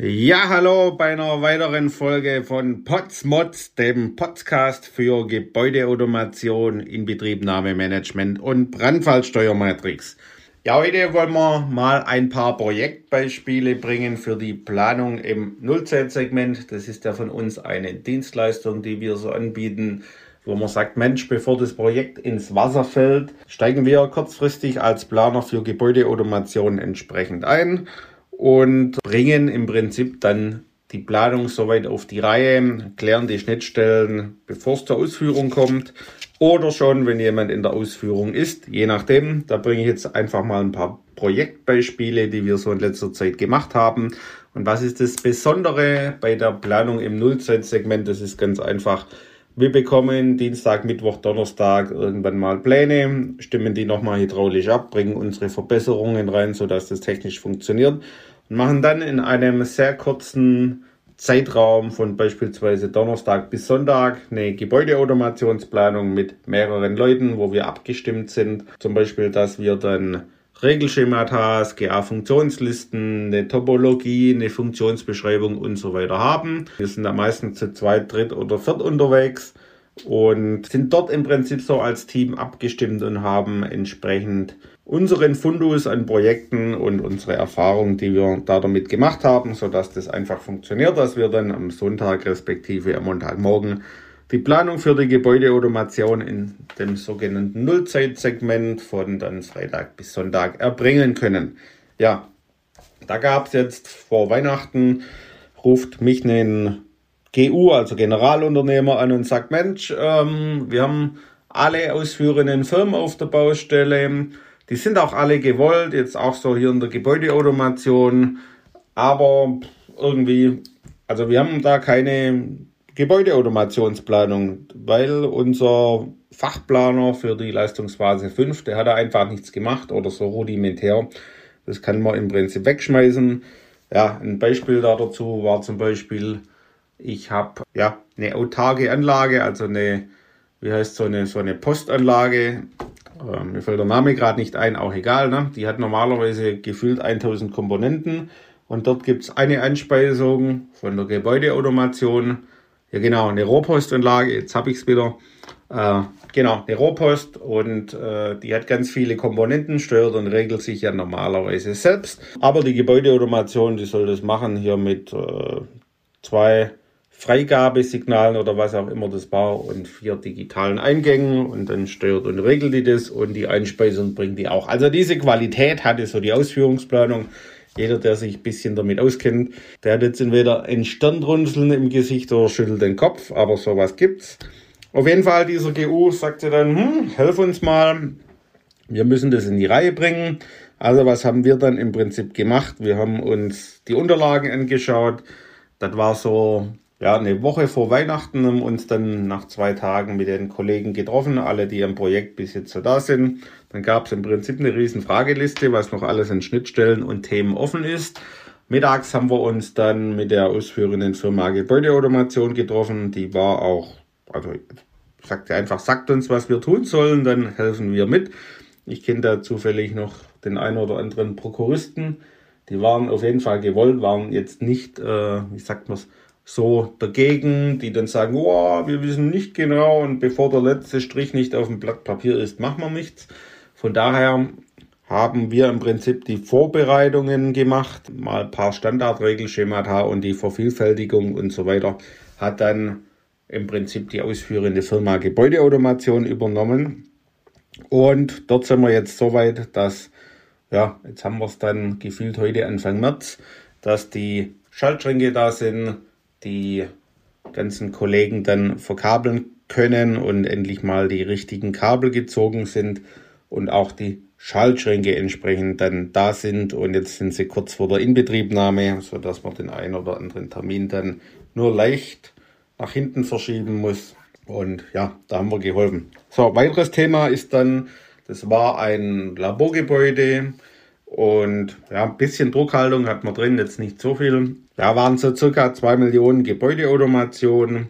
Ja, hallo bei einer weiteren Folge von Potsmods, dem Podcast für Gebäudeautomation, Inbetriebnahmemanagement und Brandfallsteuermatrix. Ja, heute wollen wir mal ein paar Projektbeispiele bringen für die Planung im Nullzeitsegment. Das ist ja von uns eine Dienstleistung, die wir so anbieten, wo man sagt, Mensch, bevor das Projekt ins Wasser fällt, steigen wir kurzfristig als Planer für Gebäudeautomation entsprechend ein und bringen im Prinzip dann die Planung soweit auf die Reihe, klären die Schnittstellen, bevor es zur Ausführung kommt oder schon, wenn jemand in der Ausführung ist, je nachdem. Da bringe ich jetzt einfach mal ein paar Projektbeispiele, die wir so in letzter Zeit gemacht haben. Und was ist das Besondere bei der Planung im Nullzeitsegment? Das ist ganz einfach. Wir bekommen Dienstag, Mittwoch, Donnerstag irgendwann mal Pläne, stimmen die nochmal hydraulisch ab, bringen unsere Verbesserungen rein, sodass das technisch funktioniert und machen dann in einem sehr kurzen Zeitraum von beispielsweise Donnerstag bis Sonntag eine Gebäudeautomationsplanung mit mehreren Leuten, wo wir abgestimmt sind. Zum Beispiel, dass wir dann Regelschemata, GA-Funktionslisten, eine Topologie, eine Funktionsbeschreibung und so weiter haben. Wir sind da meistens zu zweit, dritt oder viert unterwegs und sind dort im Prinzip so als Team abgestimmt und haben entsprechend unseren Fundus an Projekten und unsere Erfahrungen, die wir da damit gemacht haben, sodass das einfach funktioniert, dass wir dann am Sonntag respektive am Montagmorgen die Planung für die Gebäudeautomation in dem sogenannten Nullzeitsegment von dann Freitag bis Sonntag erbringen können. Ja, da gab es jetzt vor Weihnachten, ruft mich ein GU, also Generalunternehmer, an und sagt, Mensch, ähm, wir haben alle ausführenden Firmen auf der Baustelle, die sind auch alle gewollt, jetzt auch so hier in der Gebäudeautomation. Aber irgendwie, also wir haben da keine Gebäudeautomationsplanung, weil unser Fachplaner für die Leistungsphase 5, der hat da einfach nichts gemacht oder so rudimentär. Das kann man im Prinzip wegschmeißen. Ja, ein Beispiel da dazu war zum Beispiel, ich habe ja eine autarke Anlage, also eine, wie heißt so eine, so eine Postanlage äh, mir fällt der Name gerade nicht ein, auch egal. Ne? Die hat normalerweise gefühlt 1000 Komponenten und dort gibt es eine Einspeisung von der Gebäudeautomation. Ja genau, eine Rohrpostanlage, jetzt habe ich es wieder. Äh, genau, eine Rohrpost und äh, die hat ganz viele Komponenten, steuert und regelt sich ja normalerweise selbst. Aber die Gebäudeautomation, die soll das machen hier mit äh, zwei Freigabesignalen oder was auch immer das war und vier digitalen Eingängen und dann steuert und regelt die das und die Einspeisung bringt die auch. Also diese Qualität hatte so die Ausführungsplanung. Jeder, der sich ein bisschen damit auskennt, der hat jetzt entweder ein Stirnrunzeln im Gesicht oder schüttelt den Kopf, aber sowas gibt's. Auf jeden Fall, dieser GU sagte dann, hm, helf uns mal, wir müssen das in die Reihe bringen. Also was haben wir dann im Prinzip gemacht? Wir haben uns die Unterlagen angeschaut. Das war so ja, eine Woche vor Weihnachten haben uns dann nach zwei Tagen mit den Kollegen getroffen, alle, die am Projekt bis jetzt so da sind. Dann gab es im Prinzip eine riesen Frageliste, was noch alles an Schnittstellen und Themen offen ist. Mittags haben wir uns dann mit der ausführenden Firma Gebäudeautomation getroffen. Die war auch, also sagte einfach, sagt uns, was wir tun sollen, dann helfen wir mit. Ich kenne da zufällig noch den einen oder anderen Prokuristen. Die waren auf jeden Fall gewollt, waren jetzt nicht, äh, wie sagt man es, so dagegen, die dann sagen, oh, wir wissen nicht genau und bevor der letzte Strich nicht auf dem Blatt Papier ist, machen wir nichts. Von daher haben wir im Prinzip die Vorbereitungen gemacht, mal ein paar Standardregelschemata und die Vervielfältigung und so weiter hat dann im Prinzip die ausführende Firma Gebäudeautomation übernommen. Und dort sind wir jetzt so weit, dass, ja, jetzt haben wir es dann gefühlt heute Anfang März, dass die Schaltschränke da sind, die ganzen Kollegen dann verkabeln können und endlich mal die richtigen Kabel gezogen sind und auch die Schaltschränke entsprechend dann da sind und jetzt sind sie kurz vor der Inbetriebnahme, so dass man den einen oder anderen Termin dann nur leicht nach hinten verschieben muss. Und ja, da haben wir geholfen. So, weiteres Thema ist dann, das war ein Laborgebäude und ja, ein bisschen Druckhaltung hat man drin, jetzt nicht so viel. Da waren so circa zwei Millionen Gebäudeautomationen.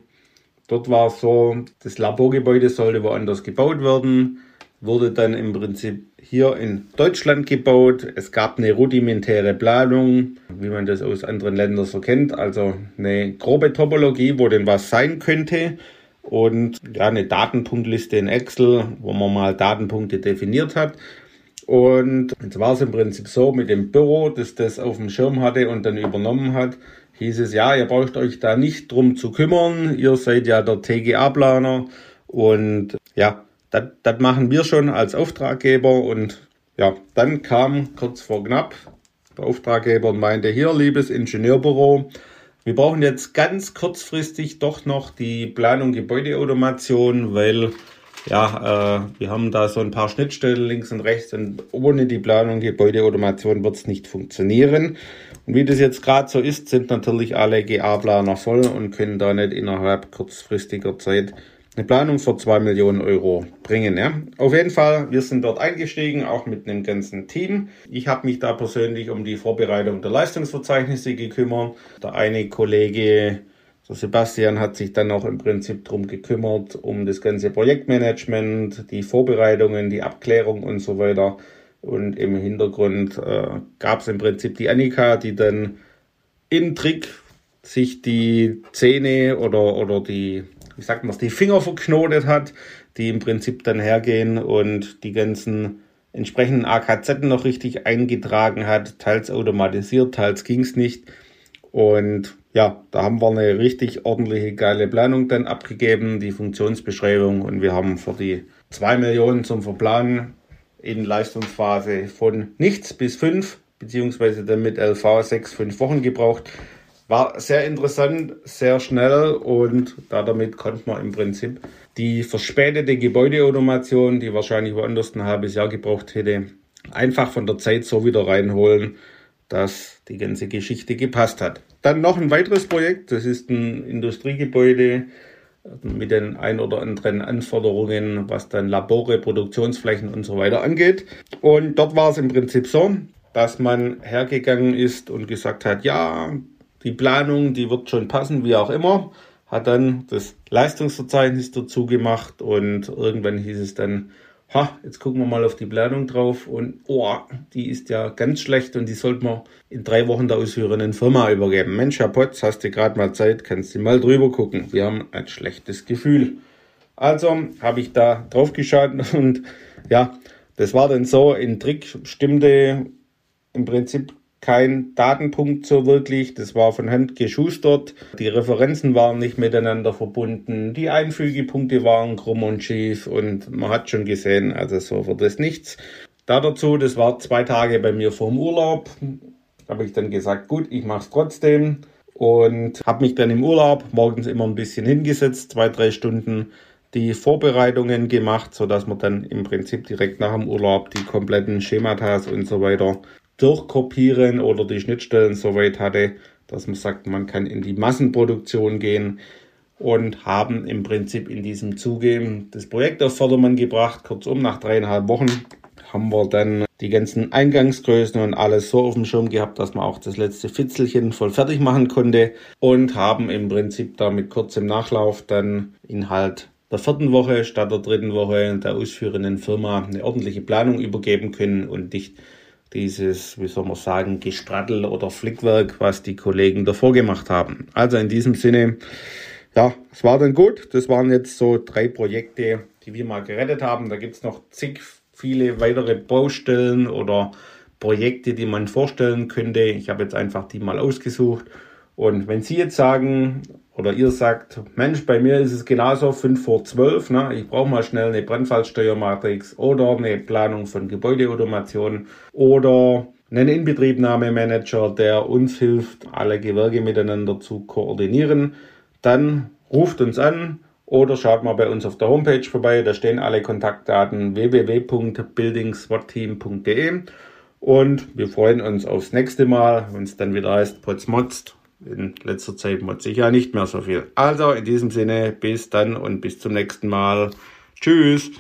Dort war es so, das Laborgebäude sollte woanders gebaut werden. wurde dann im Prinzip hier in Deutschland gebaut. Es gab eine rudimentäre Planung, wie man das aus anderen Ländern so kennt, also eine grobe Topologie, wo denn was sein könnte und ja, eine Datenpunktliste in Excel, wo man mal Datenpunkte definiert hat. Und jetzt war es im Prinzip so mit dem Büro, das das auf dem Schirm hatte und dann übernommen hat, hieß es, ja, ihr braucht euch da nicht drum zu kümmern, ihr seid ja der TGA-Planer und ja, das machen wir schon als Auftraggeber. Und ja, dann kam kurz vor knapp der Auftraggeber und meinte, hier, liebes Ingenieurbüro, wir brauchen jetzt ganz kurzfristig doch noch die Planung Gebäudeautomation, weil ja, äh, wir haben da so ein paar Schnittstellen links und rechts und ohne die Planung Gebäudeautomation wird es nicht funktionieren. Und wie das jetzt gerade so ist, sind natürlich alle GA-Planer voll und können da nicht innerhalb kurzfristiger Zeit eine Planung für 2 Millionen Euro bringen. Ja. Auf jeden Fall, wir sind dort eingestiegen, auch mit einem ganzen Team. Ich habe mich da persönlich um die Vorbereitung der Leistungsverzeichnisse gekümmert. Der eine Kollege, der Sebastian, hat sich dann auch im Prinzip darum gekümmert, um das ganze Projektmanagement, die Vorbereitungen, die Abklärung und so weiter. Und im Hintergrund äh, gab es im Prinzip die Annika, die dann im Trick sich die Zähne oder, oder die wie sagt man die Finger verknotet hat, die im Prinzip dann hergehen und die ganzen entsprechenden AKZ noch richtig eingetragen hat, teils automatisiert, teils ging es nicht. Und ja, da haben wir eine richtig ordentliche, geile Planung dann abgegeben, die Funktionsbeschreibung. Und wir haben für die 2 Millionen zum Verplanen in Leistungsphase von nichts bis 5, beziehungsweise dann mit LV 6, 5 Wochen gebraucht. War sehr interessant, sehr schnell. Und da damit konnte man im Prinzip die verspätete Gebäudeautomation, die wahrscheinlich woanders ein halbes Jahr gebraucht hätte, einfach von der Zeit so wieder reinholen, dass die ganze Geschichte gepasst hat. Dann noch ein weiteres Projekt, das ist ein Industriegebäude mit den ein oder anderen Anforderungen, was dann Labore, Produktionsflächen und so weiter angeht. Und dort war es im Prinzip so, dass man hergegangen ist und gesagt hat, ja, die Planung, die wird schon passen, wie auch immer. Hat dann das Leistungsverzeichnis dazu gemacht und irgendwann hieß es dann, ha, jetzt gucken wir mal auf die Planung drauf und oh, die ist ja ganz schlecht und die sollten wir in drei Wochen der ausführenden Firma übergeben. Mensch, Herr Potz, hast du gerade mal Zeit, kannst du mal drüber gucken. Wir haben ein schlechtes Gefühl. Also habe ich da drauf geschaut und ja, das war dann so, ein Trick stimmte im Prinzip kein Datenpunkt so wirklich. Das war von Hand geschustert. Die Referenzen waren nicht miteinander verbunden. Die Einfügepunkte waren krumm und schief und man hat schon gesehen, also so wird es nichts. Da dazu, das war zwei Tage bei mir vorm Urlaub. Habe ich dann gesagt, gut, ich mache es trotzdem und habe mich dann im Urlaub morgens immer ein bisschen hingesetzt, zwei, drei Stunden die Vorbereitungen gemacht, sodass man dann im Prinzip direkt nach dem Urlaub die kompletten Schematas und so weiter durchkopieren oder die Schnittstellen soweit hatte, dass man sagt, man kann in die Massenproduktion gehen und haben im Prinzip in diesem Zuge das Projekt auf Vordermann gebracht. Kurzum, nach dreieinhalb Wochen haben wir dann die ganzen Eingangsgrößen und alles so auf dem Schirm gehabt, dass man auch das letzte Fitzelchen voll fertig machen konnte und haben im Prinzip da mit kurzem Nachlauf dann Inhalt der vierten Woche statt der dritten Woche der ausführenden Firma eine ordentliche Planung übergeben können und nicht dieses, wie soll man sagen, Gesprattel oder Flickwerk, was die Kollegen davor gemacht haben. Also in diesem Sinne, ja, es war dann gut. Das waren jetzt so drei Projekte, die wir mal gerettet haben. Da gibt es noch zig viele weitere Baustellen oder Projekte, die man vorstellen könnte. Ich habe jetzt einfach die mal ausgesucht. Und wenn Sie jetzt sagen, oder ihr sagt, Mensch, bei mir ist es genauso 5 vor 12, ne? ich brauche mal schnell eine Brandfallsteuermatrix oder eine Planung von Gebäudeautomation oder einen Inbetriebnahmemanager, der uns hilft, alle Gewerke miteinander zu koordinieren, dann ruft uns an oder schaut mal bei uns auf der Homepage vorbei, da stehen alle Kontaktdaten www.buildingswatteam.de und wir freuen uns aufs nächste Mal, wenn es dann wieder heißt Potsmotzt in letzter Zeit motze ich ja nicht mehr so viel. Also in diesem Sinne, bis dann und bis zum nächsten Mal. Tschüss.